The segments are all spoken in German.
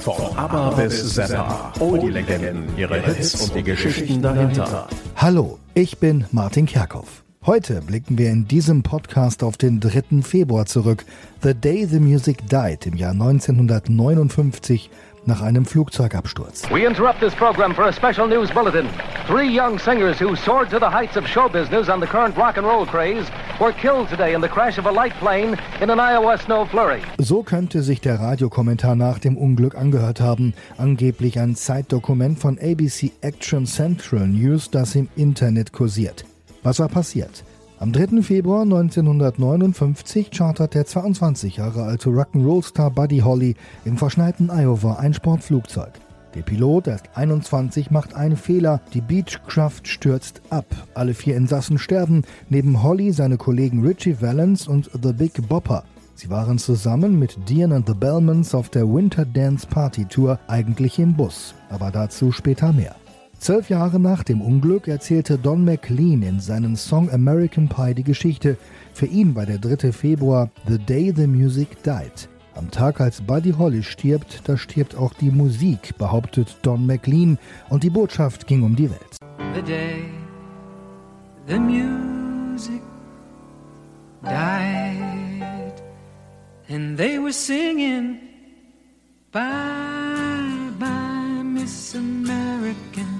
Von ABBA bis Zappa. All die Legenden, ihre Hits und die Geschichten dahinter. Hallo, ich bin Martin Kerkhoff. Heute blicken wir in diesem Podcast auf den 3. Februar zurück. The Day the Music Died im Jahr 1959 nach einem Flugzeugabsturz. We interrupt this program for a special news bulletin. Three young singers who soared to the heights of show business on the current rock and roll craze were killed today in the crash of a light plane in an Iowa snow flurry. So könnte sich der Radiokommentar nach dem Unglück angehört haben. Angeblich ein Zeitdokument von ABC Action Central News, das im Internet kursiert. Was war passiert? Am 3. Februar 1959 chartert der 22 Jahre alte Rock'n'Roll-Star Buddy Holly im verschneiten Iowa ein Sportflugzeug. Der Pilot, erst 21, macht einen Fehler. Die Beechcraft stürzt ab. Alle vier Insassen sterben. Neben Holly seine Kollegen Richie Valens und The Big Bopper. Sie waren zusammen mit Dian and the Bellmans auf der Winter Dance Party Tour, eigentlich im Bus. Aber dazu später mehr. Zwölf Jahre nach dem Unglück erzählte Don McLean in seinem Song American Pie die Geschichte. Für ihn war der 3. Februar The Day the Music Died. Am Tag, als Buddy Holly stirbt, da stirbt auch die Musik, behauptet Don McLean, und die Botschaft ging um die Welt. The day the music died, and they were singing Bye, bye, Miss American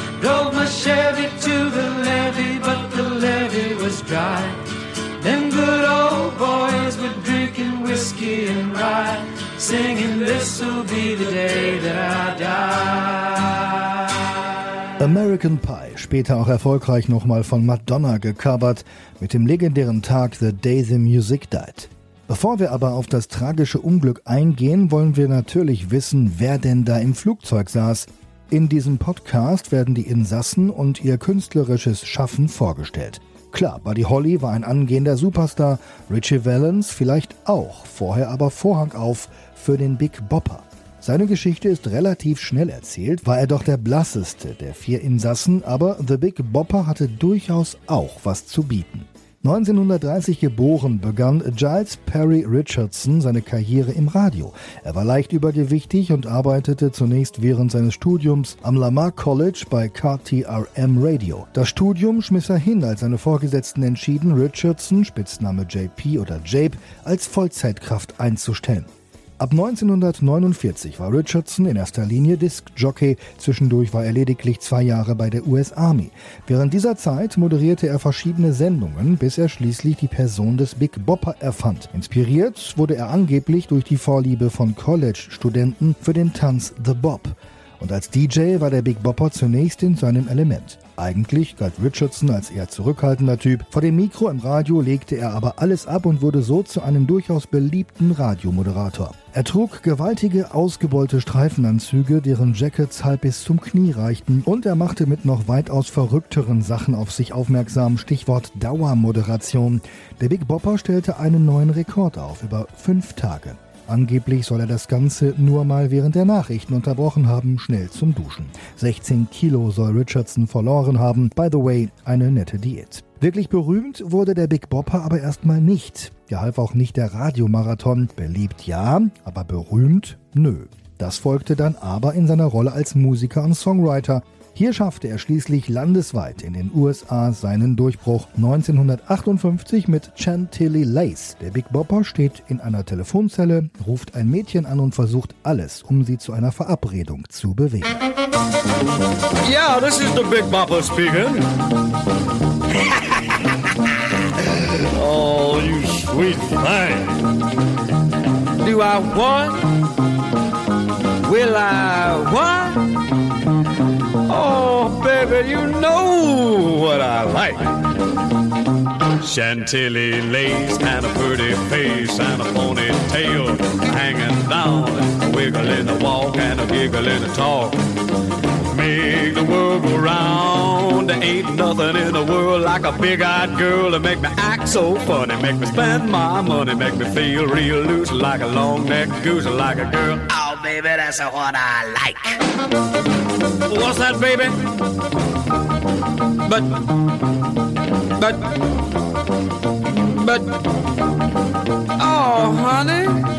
Drove my Chevy to the levee, but the levee was dry. Them good old boys were drinking whiskey and rye, singing, This'll be the day that I die. American Pie, später auch erfolgreich nochmal von Madonna gecovert, mit dem legendären Tag The Day the Music Died. Bevor wir aber auf das tragische Unglück eingehen, wollen wir natürlich wissen, wer denn da im Flugzeug saß. In diesem Podcast werden die Insassen und ihr künstlerisches Schaffen vorgestellt. Klar, Buddy Holly war ein angehender Superstar, Richie Valens vielleicht auch, vorher aber Vorhang auf für den Big Bopper. Seine Geschichte ist relativ schnell erzählt, war er doch der blasseste der vier Insassen, aber The Big Bopper hatte durchaus auch was zu bieten. 1930 geboren begann Giles Perry Richardson seine Karriere im Radio. Er war leicht übergewichtig und arbeitete zunächst während seines Studiums am Lamar College bei KTRM Radio. Das Studium schmiss er hin, als seine Vorgesetzten entschieden, Richardson, Spitzname JP oder Jape, als Vollzeitkraft einzustellen. Ab 1949 war Richardson in erster Linie Diskjockey, zwischendurch war er lediglich zwei Jahre bei der US Army. Während dieser Zeit moderierte er verschiedene Sendungen, bis er schließlich die Person des Big Bopper erfand. Inspiriert wurde er angeblich durch die Vorliebe von College-Studenten für den Tanz The Bob. Und als DJ war der Big Bopper zunächst in seinem Element. Eigentlich galt Richardson als eher zurückhaltender Typ. Vor dem Mikro im Radio legte er aber alles ab und wurde so zu einem durchaus beliebten Radiomoderator. Er trug gewaltige, ausgebeulte Streifenanzüge, deren Jackets halb bis zum Knie reichten, und er machte mit noch weitaus verrückteren Sachen auf sich aufmerksam. Stichwort Dauermoderation. Der Big Bopper stellte einen neuen Rekord auf, über fünf Tage. Angeblich soll er das Ganze nur mal während der Nachrichten unterbrochen haben, schnell zum Duschen. 16 Kilo soll Richardson verloren haben. By the way, eine nette Diät. Wirklich berühmt wurde der Big Bopper aber erstmal nicht. Er half auch nicht der Radiomarathon. Beliebt ja, aber berühmt nö. Das folgte dann aber in seiner Rolle als Musiker und Songwriter. Hier schaffte er schließlich landesweit in den USA seinen Durchbruch 1958 mit Chantilly Lace. Der Big Bopper steht in einer Telefonzelle, ruft ein Mädchen an und versucht alles, um sie zu einer Verabredung zu bewegen. Yeah, this is the Big Bopper speaking. oh, you sweet thing. Do I want? Will I what? Oh, baby, you know what I like. Chantilly lace and a pretty face and a ponytail hanging down, wiggling the walk and a wiggle and talk. Make the world go round. There ain't nothing in the world like a big-eyed girl to make me act so funny, make me spend my money, make me feel real loose like a long-necked goose, like a girl. Oh, baby, that's what I like. What's that, baby? But, but, but, oh, honey.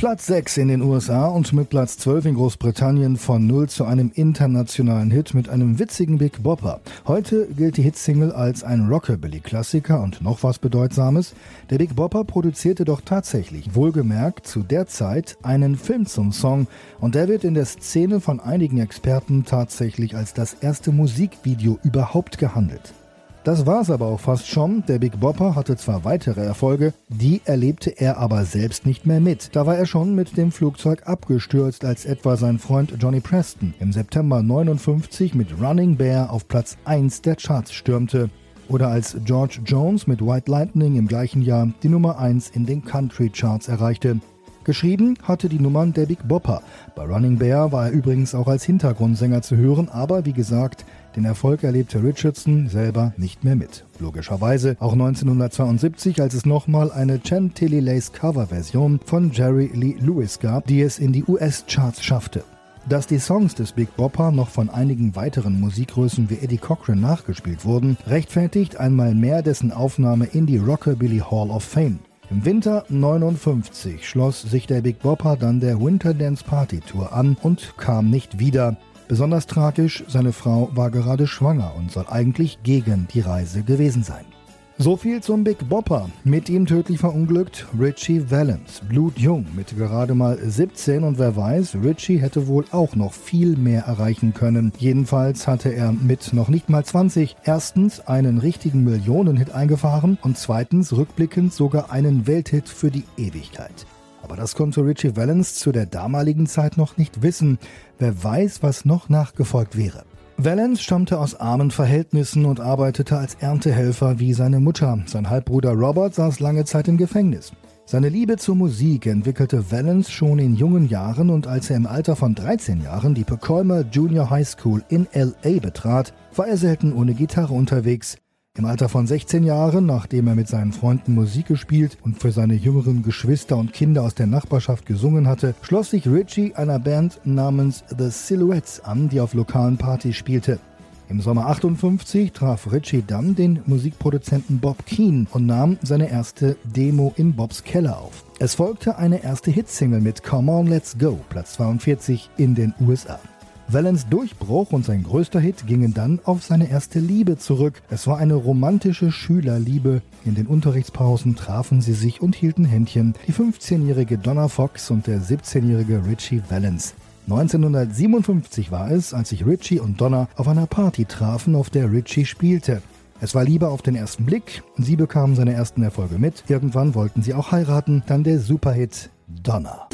Platz 6 in den USA und mit Platz 12 in Großbritannien von null zu einem internationalen Hit mit einem witzigen Big Bopper. Heute gilt die Hitsingle als ein Rockabilly-Klassiker und noch was Bedeutsames. Der Big Bopper produzierte doch tatsächlich, wohlgemerkt, zu der Zeit einen Film zum Song und der wird in der Szene von einigen Experten tatsächlich als das erste Musikvideo überhaupt gehandelt. Das war's aber auch fast schon. Der Big Bopper hatte zwar weitere Erfolge, die erlebte er aber selbst nicht mehr mit. Da war er schon mit dem Flugzeug abgestürzt, als etwa sein Freund Johnny Preston im September 59 mit Running Bear auf Platz 1 der Charts stürmte. Oder als George Jones mit White Lightning im gleichen Jahr die Nummer 1 in den Country Charts erreichte. Geschrieben hatte die Nummern der Big Bopper. Bei Running Bear war er übrigens auch als Hintergrundsänger zu hören, aber wie gesagt, den Erfolg erlebte Richardson selber nicht mehr mit. Logischerweise auch 1972, als es nochmal eine Chantilly Lace Coverversion von Jerry Lee Lewis gab, die es in die US-Charts schaffte. Dass die Songs des Big Bopper noch von einigen weiteren Musikgrößen wie Eddie Cochran nachgespielt wurden, rechtfertigt einmal mehr dessen Aufnahme in die Rockabilly Hall of Fame. Im Winter 59 schloss sich der Big Bopper dann der Winter Dance Party Tour an und kam nicht wieder. Besonders tragisch, seine Frau war gerade schwanger und soll eigentlich gegen die Reise gewesen sein. So viel zum Big Bopper. Mit ihm tödlich verunglückt Richie Valens, blutjung mit gerade mal 17 und wer weiß, Richie hätte wohl auch noch viel mehr erreichen können. Jedenfalls hatte er mit noch nicht mal 20 erstens einen richtigen Millionenhit eingefahren und zweitens rückblickend sogar einen Welthit für die Ewigkeit. Aber das konnte Richie Valens zu der damaligen Zeit noch nicht wissen. Wer weiß, was noch nachgefolgt wäre. Valens stammte aus armen Verhältnissen und arbeitete als Erntehelfer wie seine Mutter. Sein Halbbruder Robert saß lange Zeit im Gefängnis. Seine Liebe zur Musik entwickelte Valens schon in jungen Jahren und als er im Alter von 13 Jahren die Pacoima Junior High School in LA betrat, war er selten ohne Gitarre unterwegs. Im Alter von 16 Jahren, nachdem er mit seinen Freunden Musik gespielt und für seine jüngeren Geschwister und Kinder aus der Nachbarschaft gesungen hatte, schloss sich Richie einer Band namens The Silhouettes an, die auf lokalen Partys spielte. Im Sommer 58 traf Richie dann den Musikproduzenten Bob Keane und nahm seine erste Demo in Bobs Keller auf. Es folgte eine erste Hitsingle mit Come On Let's Go, Platz 42 in den USA. Valens Durchbruch und sein größter Hit gingen dann auf seine erste Liebe zurück. Es war eine romantische Schülerliebe. In den Unterrichtspausen trafen sie sich und hielten Händchen, die 15-jährige Donna Fox und der 17-jährige Richie Valens. 1957 war es, als sich Richie und Donna auf einer Party trafen, auf der Richie spielte. Es war Liebe auf den ersten Blick, sie bekamen seine ersten Erfolge mit, irgendwann wollten sie auch heiraten, dann der Superhit Donna.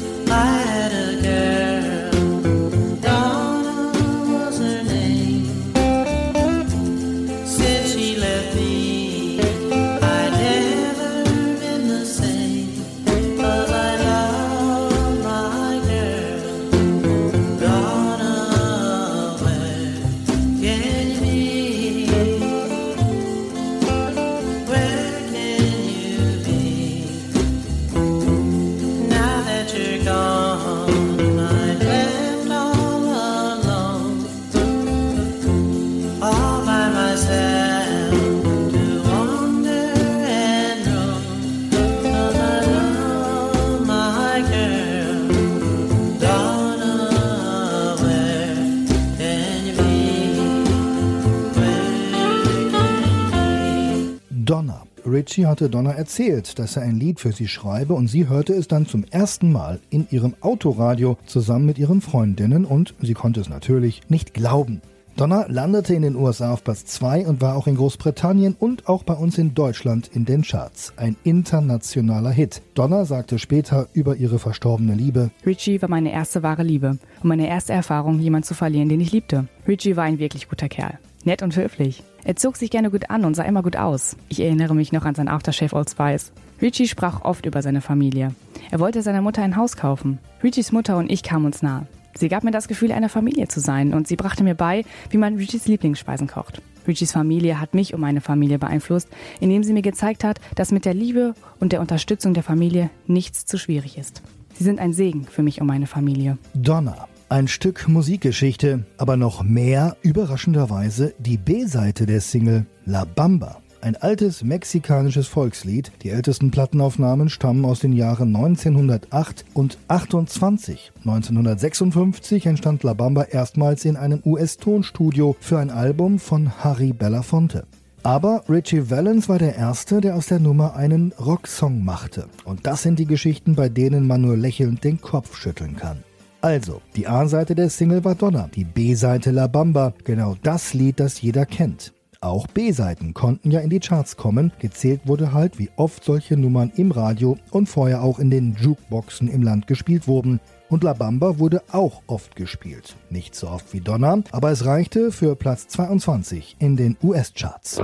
Donna. Richie hatte Donna erzählt, dass er ein Lied für sie schreibe und sie hörte es dann zum ersten Mal in ihrem Autoradio zusammen mit ihren Freundinnen und sie konnte es natürlich nicht glauben. Donna landete in den USA auf Platz 2 und war auch in Großbritannien und auch bei uns in Deutschland in den Charts. Ein internationaler Hit. Donna sagte später über ihre verstorbene Liebe. Richie war meine erste wahre Liebe und meine erste Erfahrung, jemanden zu verlieren, den ich liebte. Richie war ein wirklich guter Kerl. nett und höflich. Er zog sich gerne gut an und sah immer gut aus. Ich erinnere mich noch an sein Aftershave Old Spice. Richie sprach oft über seine Familie. Er wollte seiner Mutter ein Haus kaufen. Richies Mutter und ich kamen uns nahe. Sie gab mir das Gefühl, eine Familie zu sein und sie brachte mir bei, wie man Richies Lieblingsspeisen kocht. Richies Familie hat mich um meine Familie beeinflusst, indem sie mir gezeigt hat, dass mit der Liebe und der Unterstützung der Familie nichts zu schwierig ist. Sie sind ein Segen für mich und meine Familie. Donna. Ein Stück Musikgeschichte, aber noch mehr überraschenderweise die B-Seite der Single La Bamba. Ein altes mexikanisches Volkslied. Die ältesten Plattenaufnahmen stammen aus den Jahren 1908 und 28. 1956 entstand La Bamba erstmals in einem US-Tonstudio für ein Album von Harry Belafonte. Aber Richie Valens war der Erste, der aus der Nummer einen Rocksong machte. Und das sind die Geschichten, bei denen man nur lächelnd den Kopf schütteln kann. Also, die A-Seite der Single war Donna, die B-Seite La Bamba, genau das Lied, das jeder kennt. Auch B-Seiten konnten ja in die Charts kommen. Gezählt wurde halt, wie oft solche Nummern im Radio und vorher auch in den Jukeboxen im Land gespielt wurden. Und La Bamba wurde auch oft gespielt. Nicht so oft wie Donna, aber es reichte für Platz 22 in den US-Charts.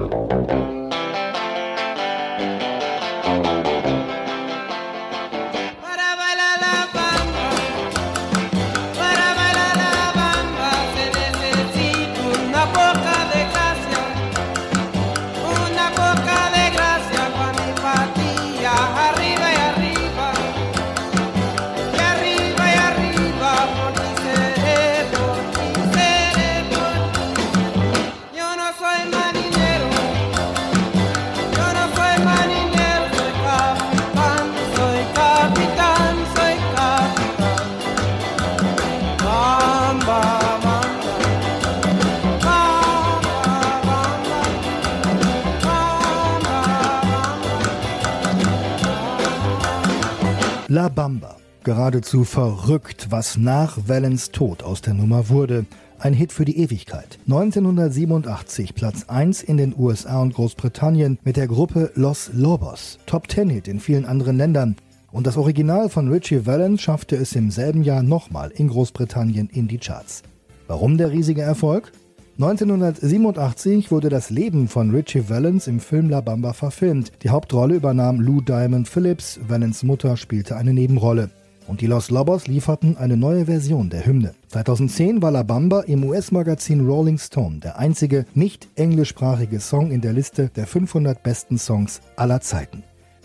La Bamba. Geradezu verrückt, was nach Valens Tod aus der Nummer wurde. Ein Hit für die Ewigkeit. 1987 Platz 1 in den USA und Großbritannien mit der Gruppe Los Lobos. Top 10 Hit in vielen anderen Ländern. Und das Original von Richie Valens schaffte es im selben Jahr nochmal in Großbritannien in die Charts. Warum der riesige Erfolg? 1987 wurde das Leben von Richie Valens im Film La Bamba verfilmt. Die Hauptrolle übernahm Lou Diamond Phillips, Valens Mutter spielte eine Nebenrolle. Und die Los Lobos lieferten eine neue Version der Hymne. 2010 war La Bamba im US-Magazin Rolling Stone der einzige nicht englischsprachige Song in der Liste der 500 besten Songs aller Zeiten.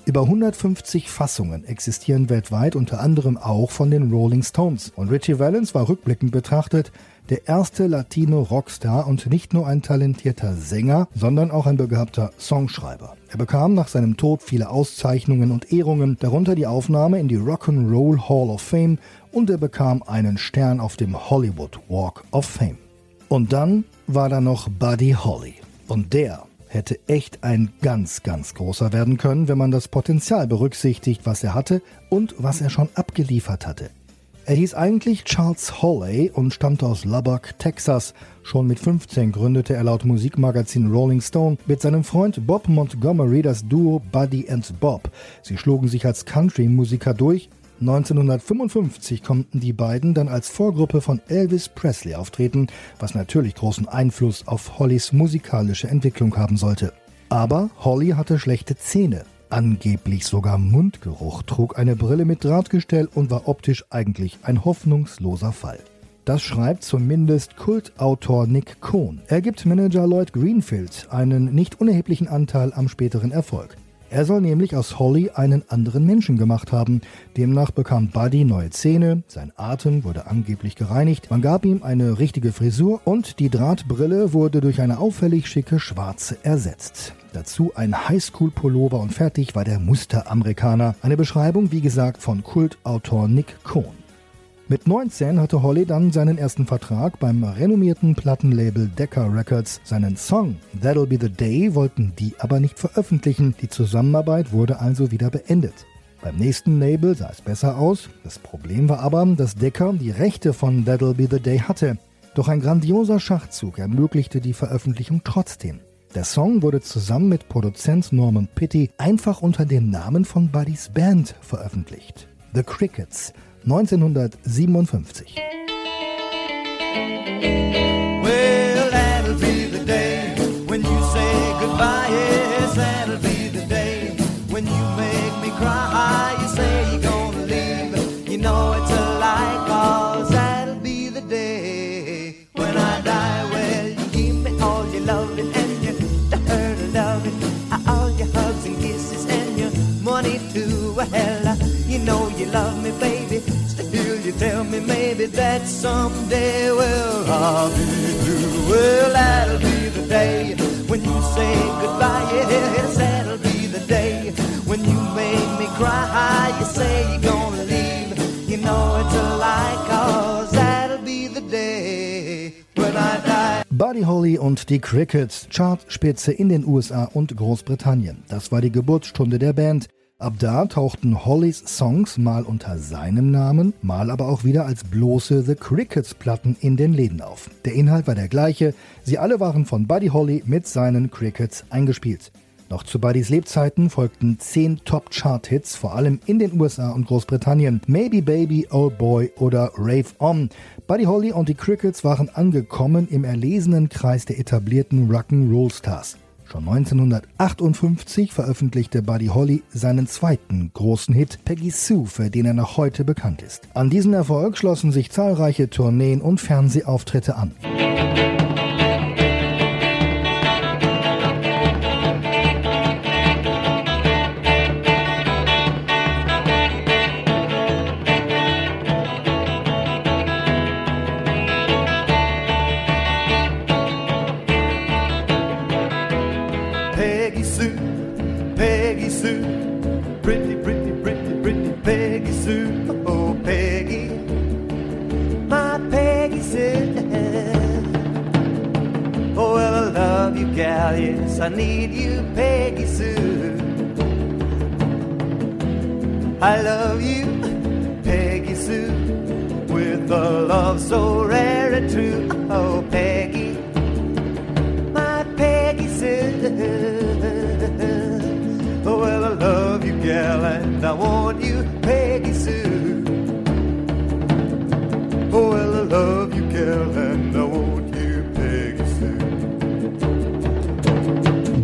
Über 150 Fassungen existieren weltweit, unter anderem auch von den Rolling Stones. Und Richie Valens war rückblickend betrachtet der erste Latino-Rockstar und nicht nur ein talentierter Sänger, sondern auch ein begabter Songschreiber. Er bekam nach seinem Tod viele Auszeichnungen und Ehrungen, darunter die Aufnahme in die Rock'n'Roll Hall of Fame und er bekam einen Stern auf dem Hollywood Walk of Fame. Und dann war da noch Buddy Holly. Und der hätte echt ein ganz, ganz großer werden können, wenn man das Potenzial berücksichtigt, was er hatte und was er schon abgeliefert hatte. Er hieß eigentlich Charles Holley und stammte aus Lubbock, Texas. Schon mit 15 gründete er laut Musikmagazin Rolling Stone mit seinem Freund Bob Montgomery das Duo Buddy and Bob. Sie schlugen sich als Country-Musiker durch. 1955 konnten die beiden dann als Vorgruppe von Elvis Presley auftreten, was natürlich großen Einfluss auf Hollys musikalische Entwicklung haben sollte. Aber Holly hatte schlechte Zähne angeblich sogar Mundgeruch, trug eine Brille mit Drahtgestell und war optisch eigentlich ein hoffnungsloser Fall. Das schreibt zumindest Kultautor Nick Cohn. Er gibt Manager Lloyd Greenfield einen nicht unerheblichen Anteil am späteren Erfolg. Er soll nämlich aus Holly einen anderen Menschen gemacht haben. Demnach bekam Buddy neue Zähne, sein Atem wurde angeblich gereinigt, man gab ihm eine richtige Frisur und die Drahtbrille wurde durch eine auffällig schicke schwarze ersetzt. Dazu ein Highschool-Pullover und fertig war der Musteramerikaner. Eine Beschreibung, wie gesagt, von Kultautor Nick Cohn. Mit 19 hatte Holly dann seinen ersten Vertrag beim renommierten Plattenlabel Decca Records. Seinen Song That'll Be the Day wollten die aber nicht veröffentlichen. Die Zusammenarbeit wurde also wieder beendet. Beim nächsten Label sah es besser aus. Das Problem war aber, dass Decca die Rechte von That'll Be the Day hatte. Doch ein grandioser Schachzug ermöglichte die Veröffentlichung trotzdem. Der Song wurde zusammen mit Produzent Norman Pitty einfach unter dem Namen von Buddys Band veröffentlicht. The Crickets 1957. you love me, baby. Still, you tell me maybe that someday, well, I'll be through. Well, that'll be the day when you say goodbye. Yes, that'll be the day when you make me cry. You say you're gonna leave. You know it's a lie, cause that'll be the day when I die. Buddy Holly und die Crickets, Chartspitze in den USA und Großbritannien. Das war die Geburtsstunde der Band. Ab da tauchten Hollys Songs mal unter seinem Namen, mal aber auch wieder als bloße The Crickets Platten in den Läden auf. Der Inhalt war der gleiche, sie alle waren von Buddy Holly mit seinen Crickets eingespielt. Noch zu Buddys Lebzeiten folgten zehn Top-Chart-Hits, vor allem in den USA und Großbritannien. Maybe Baby, Old Boy oder Rave On. Buddy Holly und die Crickets waren angekommen im erlesenen Kreis der etablierten Rock'n'Roll Stars. Schon 1958 veröffentlichte Buddy Holly seinen zweiten großen Hit Peggy Sue, für den er noch heute bekannt ist. An diesen Erfolg schlossen sich zahlreiche Tourneen und Fernsehauftritte an. I love you, Peggy Sue, with a love so rare and true. Oh, Peggy, my Peggy Sue. Oh, well, I love you, gal, and I want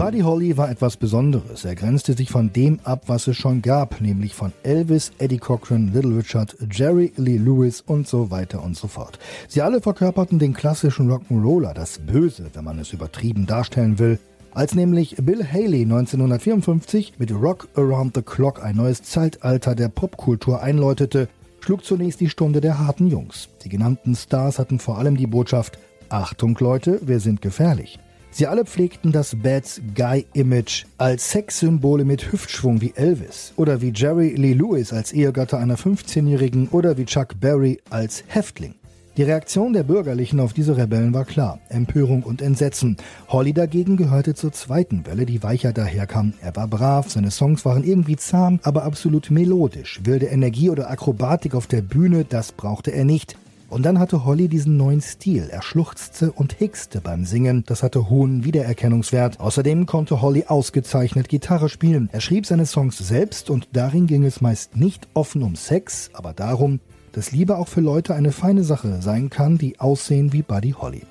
Buddy Holly war etwas Besonderes. Er grenzte sich von dem ab, was es schon gab, nämlich von Elvis, Eddie Cochran, Little Richard, Jerry Lee Lewis und so weiter und so fort. Sie alle verkörperten den klassischen Rock'n'Roller, das Böse, wenn man es übertrieben darstellen will. Als nämlich Bill Haley 1954 mit Rock Around the Clock ein neues Zeitalter der Popkultur einläutete, schlug zunächst die Stunde der harten Jungs. Die genannten Stars hatten vor allem die Botschaft Achtung Leute, wir sind gefährlich. Sie alle pflegten das Bad Guy-Image als Sexsymbole mit Hüftschwung wie Elvis oder wie Jerry Lee Lewis als Ehegatte einer 15-Jährigen oder wie Chuck Berry als Häftling. Die Reaktion der Bürgerlichen auf diese Rebellen war klar. Empörung und Entsetzen. Holly dagegen gehörte zur zweiten Welle, die weicher daherkam. Er war brav, seine Songs waren irgendwie zahm, aber absolut melodisch. Wilde Energie oder Akrobatik auf der Bühne, das brauchte er nicht. Und dann hatte Holly diesen neuen Stil. Er schluchzte und hickste beim Singen. Das hatte hohen Wiedererkennungswert. Außerdem konnte Holly ausgezeichnet Gitarre spielen. Er schrieb seine Songs selbst und darin ging es meist nicht offen um Sex, aber darum, dass Liebe auch für Leute eine feine Sache sein kann, die aussehen wie Buddy Holly.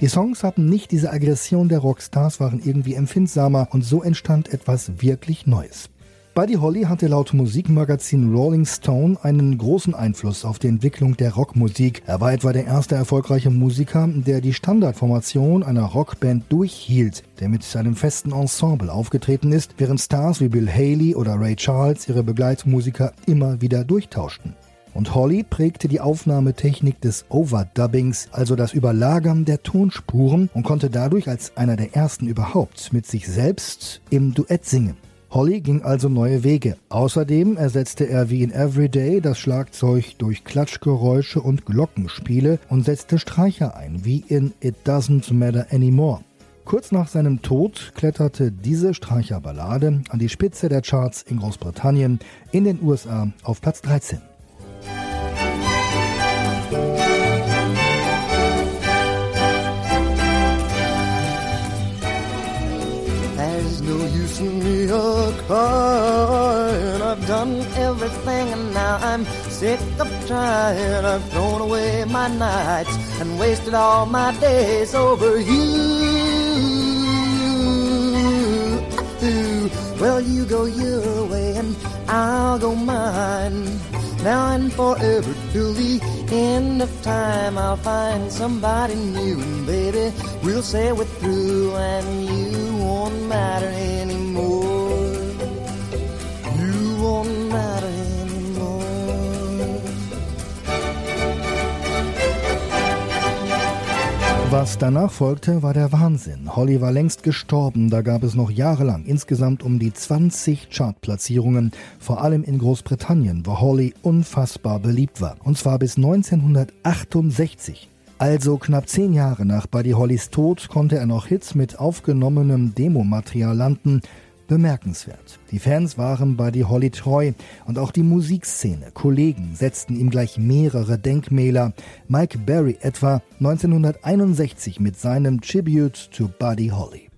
Die Songs hatten nicht diese Aggression der Rockstars, waren irgendwie empfindsamer und so entstand etwas wirklich Neues. Buddy Holly hatte laut Musikmagazin Rolling Stone einen großen Einfluss auf die Entwicklung der Rockmusik. Er war etwa der erste erfolgreiche Musiker, der die Standardformation einer Rockband durchhielt, der mit seinem festen Ensemble aufgetreten ist, während Stars wie Bill Haley oder Ray Charles ihre Begleitmusiker immer wieder durchtauschten. Und Holly prägte die Aufnahmetechnik des Overdubbings, also das Überlagern der Tonspuren, und konnte dadurch als einer der ersten überhaupt mit sich selbst im Duett singen. Holly ging also neue Wege. Außerdem ersetzte er wie in Everyday das Schlagzeug durch Klatschgeräusche und Glockenspiele und setzte Streicher ein, wie in It Doesn't Matter Anymore. Kurz nach seinem Tod kletterte diese Streicherballade an die Spitze der Charts in Großbritannien, in den USA auf Platz 13. Crying. I've done everything and now I'm sick of trying. I've thrown away my nights and wasted all my days over you. Well, you go your way and I'll go mine. Now and forever till the end of time, I'll find somebody new, and baby, we'll say we're through and you won't matter Was danach folgte, war der Wahnsinn. Holly war längst gestorben, da gab es noch jahrelang insgesamt um die 20 Chartplatzierungen, vor allem in Großbritannien, wo Holly unfassbar beliebt war. Und zwar bis 1968. Also knapp zehn Jahre nach Buddy Hollys Tod konnte er noch Hits mit aufgenommenem Demomaterial landen, bemerkenswert. Die Fans waren Buddy Holly treu und auch die Musikszene, Kollegen setzten ihm gleich mehrere Denkmäler. Mike Berry etwa 1961 mit seinem Tribute to Buddy Holly.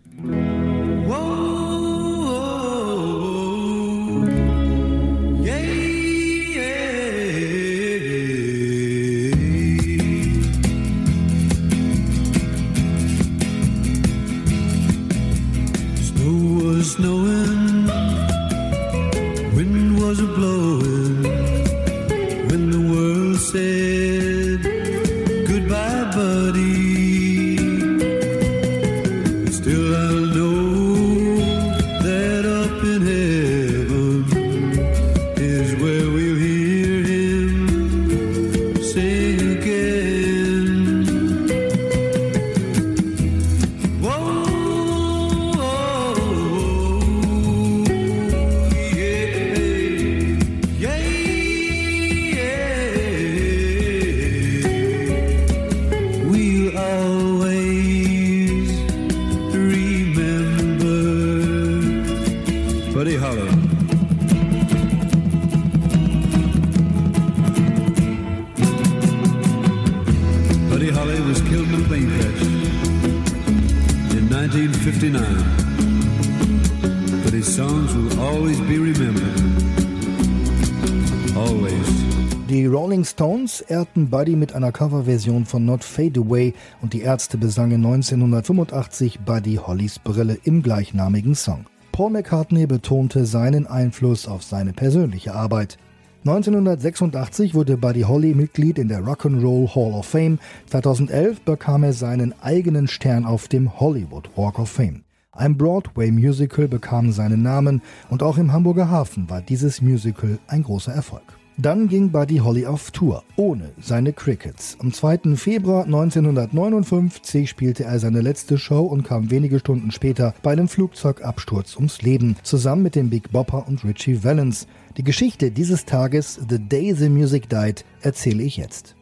Stones ehrten Buddy mit einer Coverversion von Not Fade Away und die Ärzte besangen 1985 Buddy Hollys Brille im gleichnamigen Song. Paul McCartney betonte seinen Einfluss auf seine persönliche Arbeit. 1986 wurde Buddy Holly Mitglied in der Rock'n'Roll Hall of Fame. 2011 bekam er seinen eigenen Stern auf dem Hollywood Walk of Fame. Ein Broadway-Musical bekam seinen Namen und auch im Hamburger Hafen war dieses Musical ein großer Erfolg. Dann ging Buddy Holly auf Tour, ohne seine Crickets. Am 2. Februar 1959 spielte er seine letzte Show und kam wenige Stunden später bei einem Flugzeugabsturz ums Leben, zusammen mit dem Big Bopper und Richie Valens. Die Geschichte dieses Tages, The Day the Music Died, erzähle ich jetzt.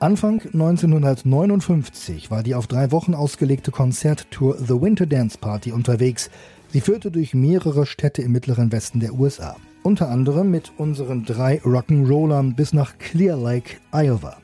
Anfang 1959 war die auf drei Wochen ausgelegte Konzerttour The Winter Dance Party unterwegs. Sie führte durch mehrere Städte im mittleren Westen der USA. Unter anderem mit unseren drei Rock'n'Rollern bis nach Clear Lake, Iowa.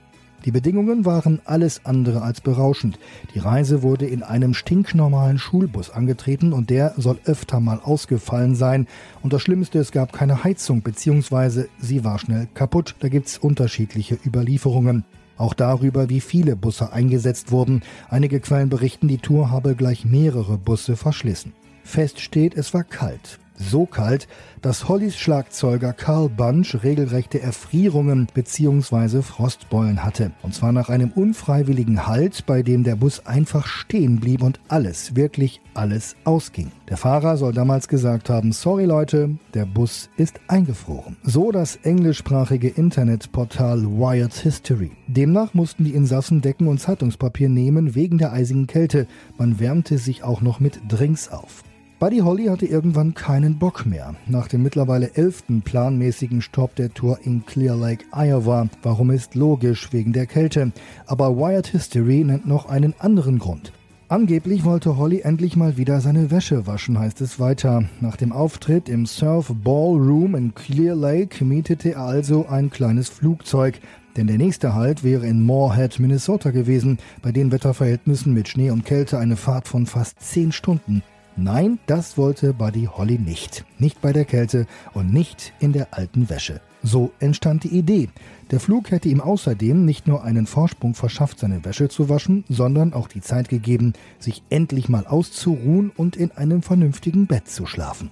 Die Bedingungen waren alles andere als berauschend. Die Reise wurde in einem stinknormalen Schulbus angetreten und der soll öfter mal ausgefallen sein. Und das Schlimmste, es gab keine Heizung, beziehungsweise sie war schnell kaputt. Da gibt's unterschiedliche Überlieferungen. Auch darüber, wie viele Busse eingesetzt wurden. Einige Quellen berichten, die Tour habe gleich mehrere Busse verschlissen. Fest steht, es war kalt. So kalt, dass Hollys Schlagzeuger Carl Bunch regelrechte Erfrierungen bzw. Frostbeulen hatte. Und zwar nach einem unfreiwilligen Halt, bei dem der Bus einfach stehen blieb und alles, wirklich alles ausging. Der Fahrer soll damals gesagt haben, sorry Leute, der Bus ist eingefroren. So das englischsprachige Internetportal Wired History. Demnach mussten die Insassen Decken und Zeitungspapier nehmen wegen der eisigen Kälte. Man wärmte sich auch noch mit Drinks auf. Buddy Holly hatte irgendwann keinen Bock mehr. Nach dem mittlerweile elften planmäßigen Stopp der Tour in Clear Lake, Iowa. Warum ist logisch, wegen der Kälte. Aber Wired History nennt noch einen anderen Grund. Angeblich wollte Holly endlich mal wieder seine Wäsche waschen, heißt es weiter. Nach dem Auftritt im Surf Ballroom in Clear Lake mietete er also ein kleines Flugzeug. Denn der nächste Halt wäre in Moorhead, Minnesota gewesen, bei den Wetterverhältnissen mit Schnee und Kälte eine Fahrt von fast zehn Stunden. Nein, das wollte Buddy Holly nicht. Nicht bei der Kälte und nicht in der alten Wäsche. So entstand die Idee. Der Flug hätte ihm außerdem nicht nur einen Vorsprung verschafft, seine Wäsche zu waschen, sondern auch die Zeit gegeben, sich endlich mal auszuruhen und in einem vernünftigen Bett zu schlafen.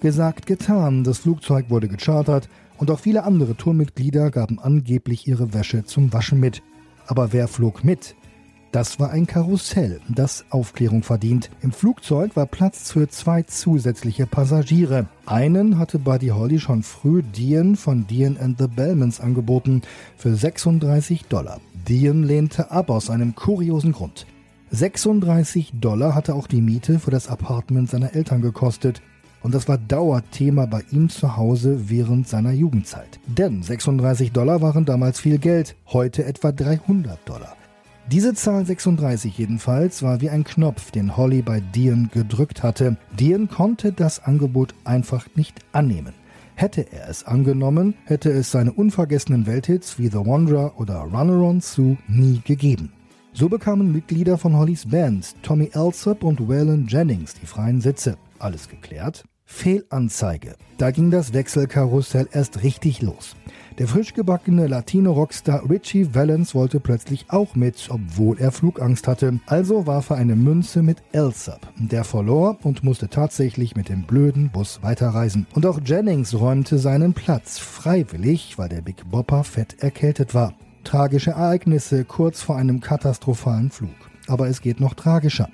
Gesagt, getan, das Flugzeug wurde gechartert und auch viele andere Tourmitglieder gaben angeblich ihre Wäsche zum Waschen mit. Aber wer flog mit? Das war ein Karussell, das Aufklärung verdient. Im Flugzeug war Platz für zwei zusätzliche Passagiere. Einen hatte Buddy Holly schon früh Dean von Dean and the Bellmans angeboten für 36 Dollar. Dean lehnte ab aus einem kuriosen Grund. 36 Dollar hatte auch die Miete für das Apartment seiner Eltern gekostet. Und das war Dauerthema bei ihm zu Hause während seiner Jugendzeit. Denn 36 Dollar waren damals viel Geld, heute etwa 300 Dollar. Diese Zahl 36 jedenfalls war wie ein Knopf, den Holly bei Dean gedrückt hatte. Dean konnte das Angebot einfach nicht annehmen. Hätte er es angenommen, hätte es seine unvergessenen Welthits wie The Wanderer oder Runner on Sue nie gegeben. So bekamen Mitglieder von Hollys Band, Tommy Alsop und Waylon Jennings, die freien Sitze. Alles geklärt? Fehlanzeige. Da ging das Wechselkarussell erst richtig los. Der frisch gebackene Latino-Rockstar Richie Valens wollte plötzlich auch mit, obwohl er Flugangst hatte. Also warf er eine Münze mit Elsop. Der verlor und musste tatsächlich mit dem blöden Bus weiterreisen. Und auch Jennings räumte seinen Platz, freiwillig, weil der Big Bopper fett erkältet war. Tragische Ereignisse kurz vor einem katastrophalen Flug. Aber es geht noch tragischer.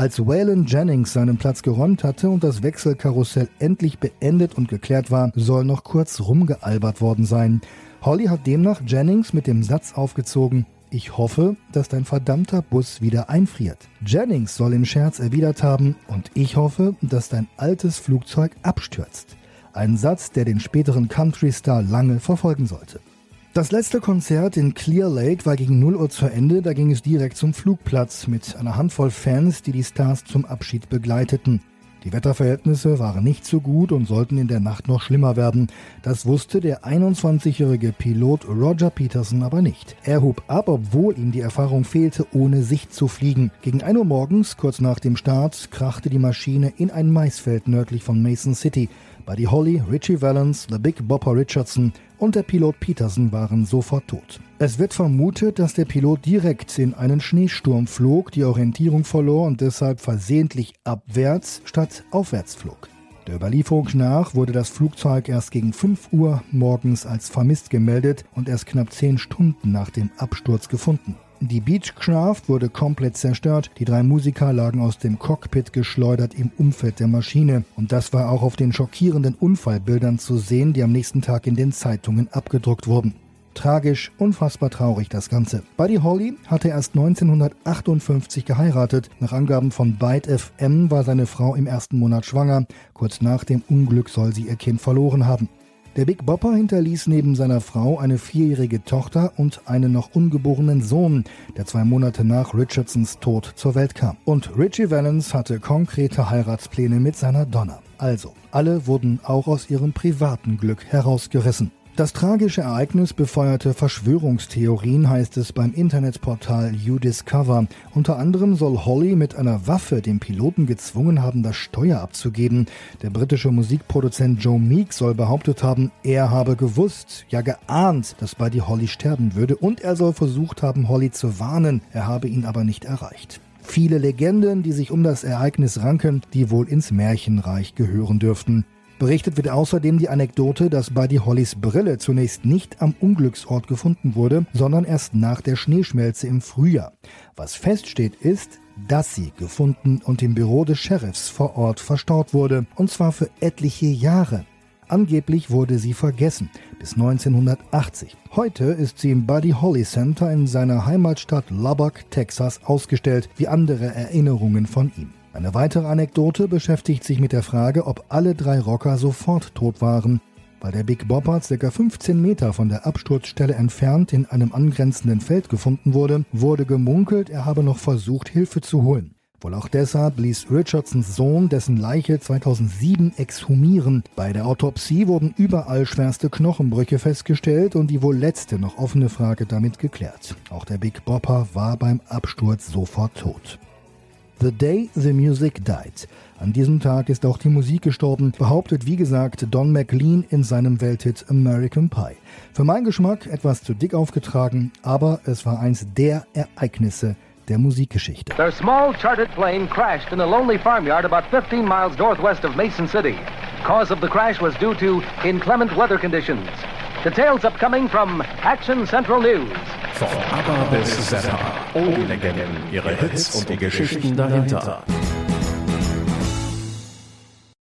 Als Waylon Jennings seinen Platz geräumt hatte und das Wechselkarussell endlich beendet und geklärt war, soll noch kurz rumgealbert worden sein. Holly hat demnach Jennings mit dem Satz aufgezogen, ich hoffe, dass dein verdammter Bus wieder einfriert. Jennings soll im Scherz erwidert haben, und ich hoffe, dass dein altes Flugzeug abstürzt. Ein Satz, der den späteren Country-Star lange verfolgen sollte. Das letzte Konzert in Clear Lake war gegen 0 Uhr zu Ende, da ging es direkt zum Flugplatz mit einer Handvoll Fans, die die Stars zum Abschied begleiteten. Die Wetterverhältnisse waren nicht so gut und sollten in der Nacht noch schlimmer werden. Das wusste der 21-jährige Pilot Roger Peterson aber nicht. Er hub ab, obwohl ihm die Erfahrung fehlte, ohne Sicht zu fliegen. Gegen 1 Uhr morgens, kurz nach dem Start, krachte die Maschine in ein Maisfeld nördlich von Mason City. Buddy Holly, Richie Valens, The Big Bopper Richardson und der Pilot Peterson waren sofort tot. Es wird vermutet, dass der Pilot direkt in einen Schneesturm flog, die Orientierung verlor und deshalb versehentlich abwärts statt aufwärts flog. Der Überlieferung nach wurde das Flugzeug erst gegen 5 Uhr morgens als vermisst gemeldet und erst knapp 10 Stunden nach dem Absturz gefunden. Die Beechcraft wurde komplett zerstört. Die drei Musiker lagen aus dem Cockpit geschleudert im Umfeld der Maschine. Und das war auch auf den schockierenden Unfallbildern zu sehen, die am nächsten Tag in den Zeitungen abgedruckt wurden. Tragisch, unfassbar traurig das Ganze. Buddy Holly hatte erst 1958 geheiratet. Nach Angaben von Byte FM war seine Frau im ersten Monat schwanger. Kurz nach dem Unglück soll sie ihr Kind verloren haben. Der Big Bopper hinterließ neben seiner Frau eine vierjährige Tochter und einen noch ungeborenen Sohn, der zwei Monate nach Richardsons Tod zur Welt kam. Und Richie Valens hatte konkrete Heiratspläne mit seiner Donna. Also, alle wurden auch aus ihrem privaten Glück herausgerissen. Das tragische Ereignis befeuerte Verschwörungstheorien, heißt es beim Internetportal YouDiscover. Unter anderem soll Holly mit einer Waffe den Piloten gezwungen haben, das Steuer abzugeben. Der britische Musikproduzent Joe Meek soll behauptet haben, er habe gewusst, ja geahnt, dass Buddy Holly sterben würde und er soll versucht haben, Holly zu warnen, er habe ihn aber nicht erreicht. Viele Legenden, die sich um das Ereignis ranken, die wohl ins Märchenreich gehören dürften. Berichtet wird außerdem die Anekdote, dass Buddy Hollys Brille zunächst nicht am Unglücksort gefunden wurde, sondern erst nach der Schneeschmelze im Frühjahr. Was feststeht ist, dass sie gefunden und im Büro des Sheriffs vor Ort verstaut wurde, und zwar für etliche Jahre. Angeblich wurde sie vergessen, bis 1980. Heute ist sie im Buddy Holly Center in seiner Heimatstadt Lubbock, Texas, ausgestellt, wie andere Erinnerungen von ihm. Eine weitere Anekdote beschäftigt sich mit der Frage, ob alle drei Rocker sofort tot waren. Weil der Big Bopper ca. 15 Meter von der Absturzstelle entfernt in einem angrenzenden Feld gefunden wurde, wurde gemunkelt, er habe noch versucht, Hilfe zu holen. Wohl auch deshalb ließ Richardsons Sohn dessen Leiche 2007 exhumieren. Bei der Autopsie wurden überall schwerste Knochenbrüche festgestellt und die wohl letzte noch offene Frage damit geklärt. Auch der Big Bopper war beim Absturz sofort tot. The Day the Music Died. An diesem Tag ist auch die Musik gestorben, behauptet wie gesagt Don McLean in seinem Welthit American Pie. Für meinen Geschmack etwas zu dick aufgetragen, aber es war eins der Ereignisse der Musikgeschichte. Their small chartered plane crashed in a lonely farmyard about 15 miles northwest of Mason City. Cause of the crash was due to inclement weather conditions. Details upcoming from Action Central News. Von ABBA bis Zappa. Oldie-Legenden, ihre Hits und die Geschichten dahinter.